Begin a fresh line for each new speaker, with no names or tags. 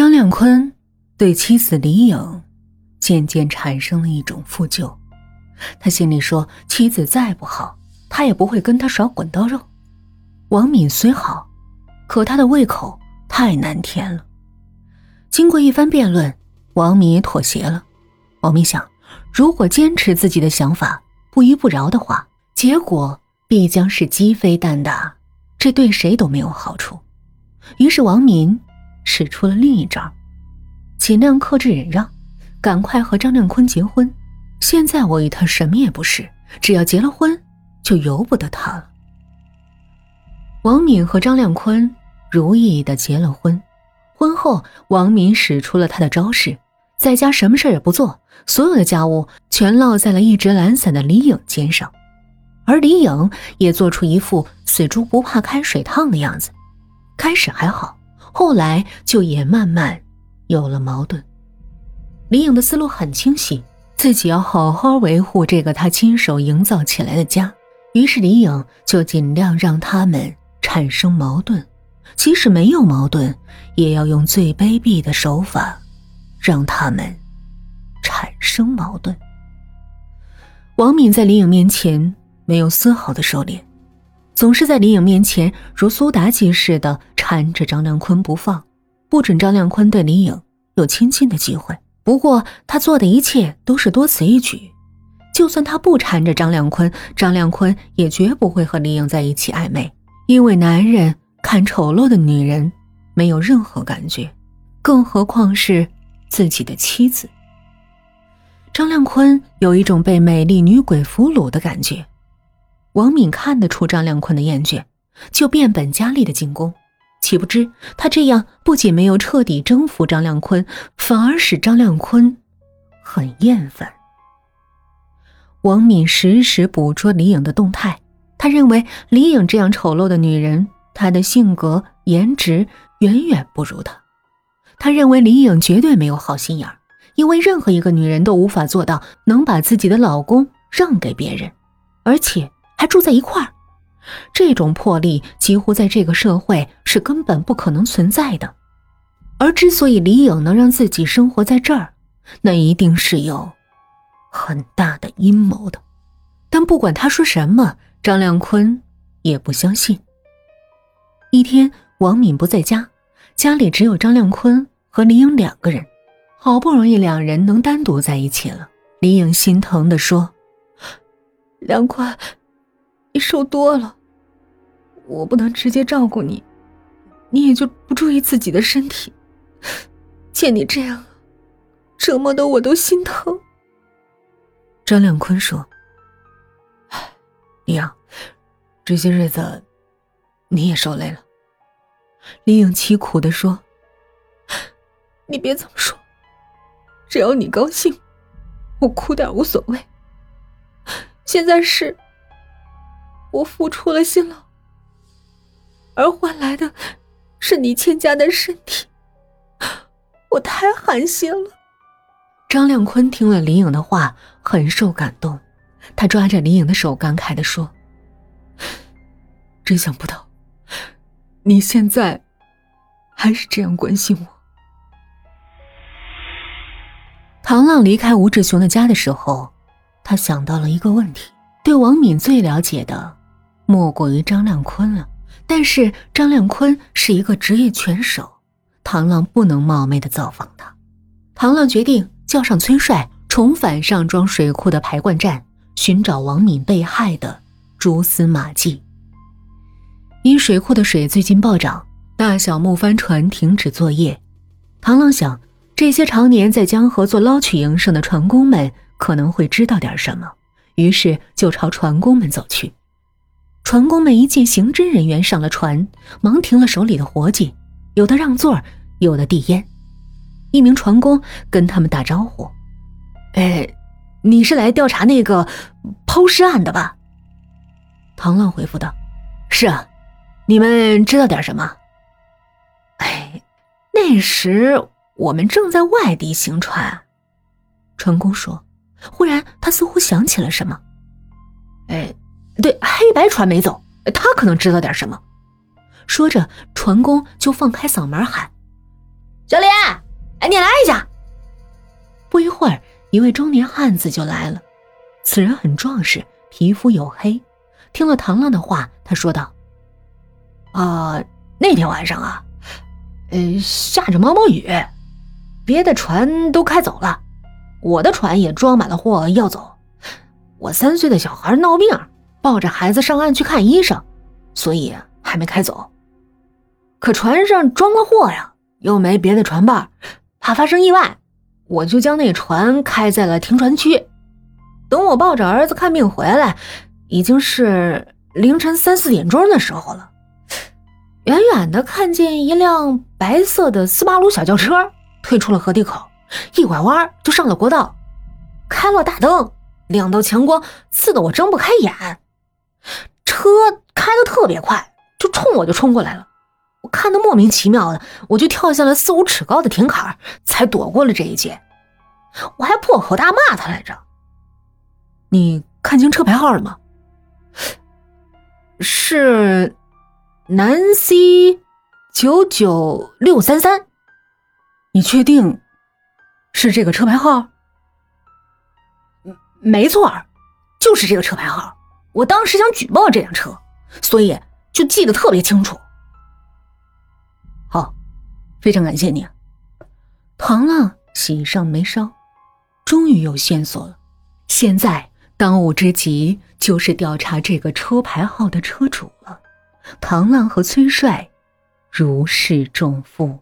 张亮坤对妻子李颖渐渐产生了一种负疚，他心里说：妻子再不好，他也不会跟他耍滚刀肉。王敏虽好，可他的胃口太难填了。经过一番辩论，王敏妥协了。王敏想，如果坚持自己的想法，不依不饶的话，结果必将是鸡飞蛋打，这对谁都没有好处。于是王敏使出了另一招，尽量克制忍让，赶快和张亮坤结婚。现在我与他什么也不是，只要结了婚，就由不得他了。王敏和张亮坤如意的结了婚。婚后，王敏使出了他的招式，在家什么事也不做，所有的家务全落在了一直懒散的李颖肩上，而李颖也做出一副死猪不怕开水烫的样子。开始还好，后来就也慢慢有了矛盾。李颖的思路很清晰，自己要好好维护这个他亲手营造起来的家，于是李颖就尽量让他们产生矛盾。即使没有矛盾，也要用最卑鄙的手法，让他们产生矛盾。王敏在李颖面前没有丝毫的收敛，总是在李颖面前如苏妲己似的缠着张亮坤不放，不准张亮坤对李颖有亲近的机会。不过他做的一切都是多此一举，就算他不缠着张亮坤，张亮坤也绝不会和李颖在一起暧昧，因为男人。看丑陋的女人，没有任何感觉，更何况是自己的妻子。张亮坤有一种被美丽女鬼俘虏的感觉。王敏看得出张亮坤的厌倦，就变本加厉的进攻。岂不知他这样不仅没有彻底征服张亮坤，反而使张亮坤很厌烦。王敏时时捕捉李颖的动态，他认为李颖这样丑陋的女人。她的性格、颜值远远不如他。他认为李颖绝对没有好心眼，因为任何一个女人都无法做到能把自己的老公让给别人，而且还住在一块儿。这种魄力几乎在这个社会是根本不可能存在的。而之所以李颖能让自己生活在这儿，那一定是有很大的阴谋的。但不管他说什么，张亮坤也不相信。一天，王敏不在家，家里只有张亮坤和李颖两个人。好不容易两人能单独在一起了，李颖心疼的说：“
亮坤，你瘦多了，我不能直接照顾你，你也就不注意自己的身体。见你这样，折磨的我都心疼。”
张亮坤说：“李颖，这些日子……”你也受累了，李颖凄苦的说：“
你别这么说，只要你高兴，我哭点无所谓。现在是，我付出了辛劳，而换来的是你欠佳的身体，我太寒心了。”
张亮坤听了李颖的话，很受感动，他抓着李颖的手，感慨的说：“真想不到。”你现在还是这样关心我。唐浪离开吴志雄的家的时候，他想到了一个问题：对王敏最了解的，莫过于张亮坤了。但是张亮坤是一个职业拳手，唐浪不能冒昧的造访他。唐浪决定叫上崔帅，重返上庄水库的排灌站，寻找王敏被害的蛛丝马迹。因水库的水最近暴涨，大小木帆船停止作业。唐浪想，这些常年在江河做捞取营生的船工们可能会知道点什么，于是就朝船工们走去。船工们一见刑侦人员上了船，忙停了手里的活计，有的让座，有的递烟。一名船工跟他们打招呼：“哎，你是来调查那个抛尸案的吧？”唐浪回复道：“是啊。”你们知道点什么？哎，那时我们正在外地行船。船工说。忽然，他似乎想起了什么。哎，对，黑白船没走，他可能知道点什么。说着，船工就放开嗓门喊：“
小林，哎，你来一下。”
不一会儿，一位中年汉子就来了。此人很壮实，皮肤黝黑。听了唐浪的话，他说道：“
啊，那天晚上啊，呃，下着毛毛雨，别的船都开走了，我的船也装满了货要走。我三岁的小孩闹病，抱着孩子上岸去看医生，所以还没开走。可船上装了货呀，又没别的船伴，怕发生意外，我就将那船开在了停船区。等我抱着儿子看病回来。”已经是凌晨三四点钟的时候了，远远的看见一辆白色的斯巴鲁小轿车退出了河堤口，一拐弯就上了国道，开了大灯，两道强光刺得我睁不开眼。车开的特别快，就冲我就冲过来了。我看的莫名其妙的，我就跳下了四五尺高的亭坎，才躲过了这一劫。我还破口大骂他来着。
你看清车牌号了吗？
是南 C 九九六三三，
你确定是这个车牌号？
没错，就是这个车牌号。我当时想举报这辆车，所以就记得特别清楚。
好，非常感谢你。唐浪喜上眉梢，终于有线索了。现在。当务之急就是调查这个车牌号的车主了。唐浪和崔帅如释重负。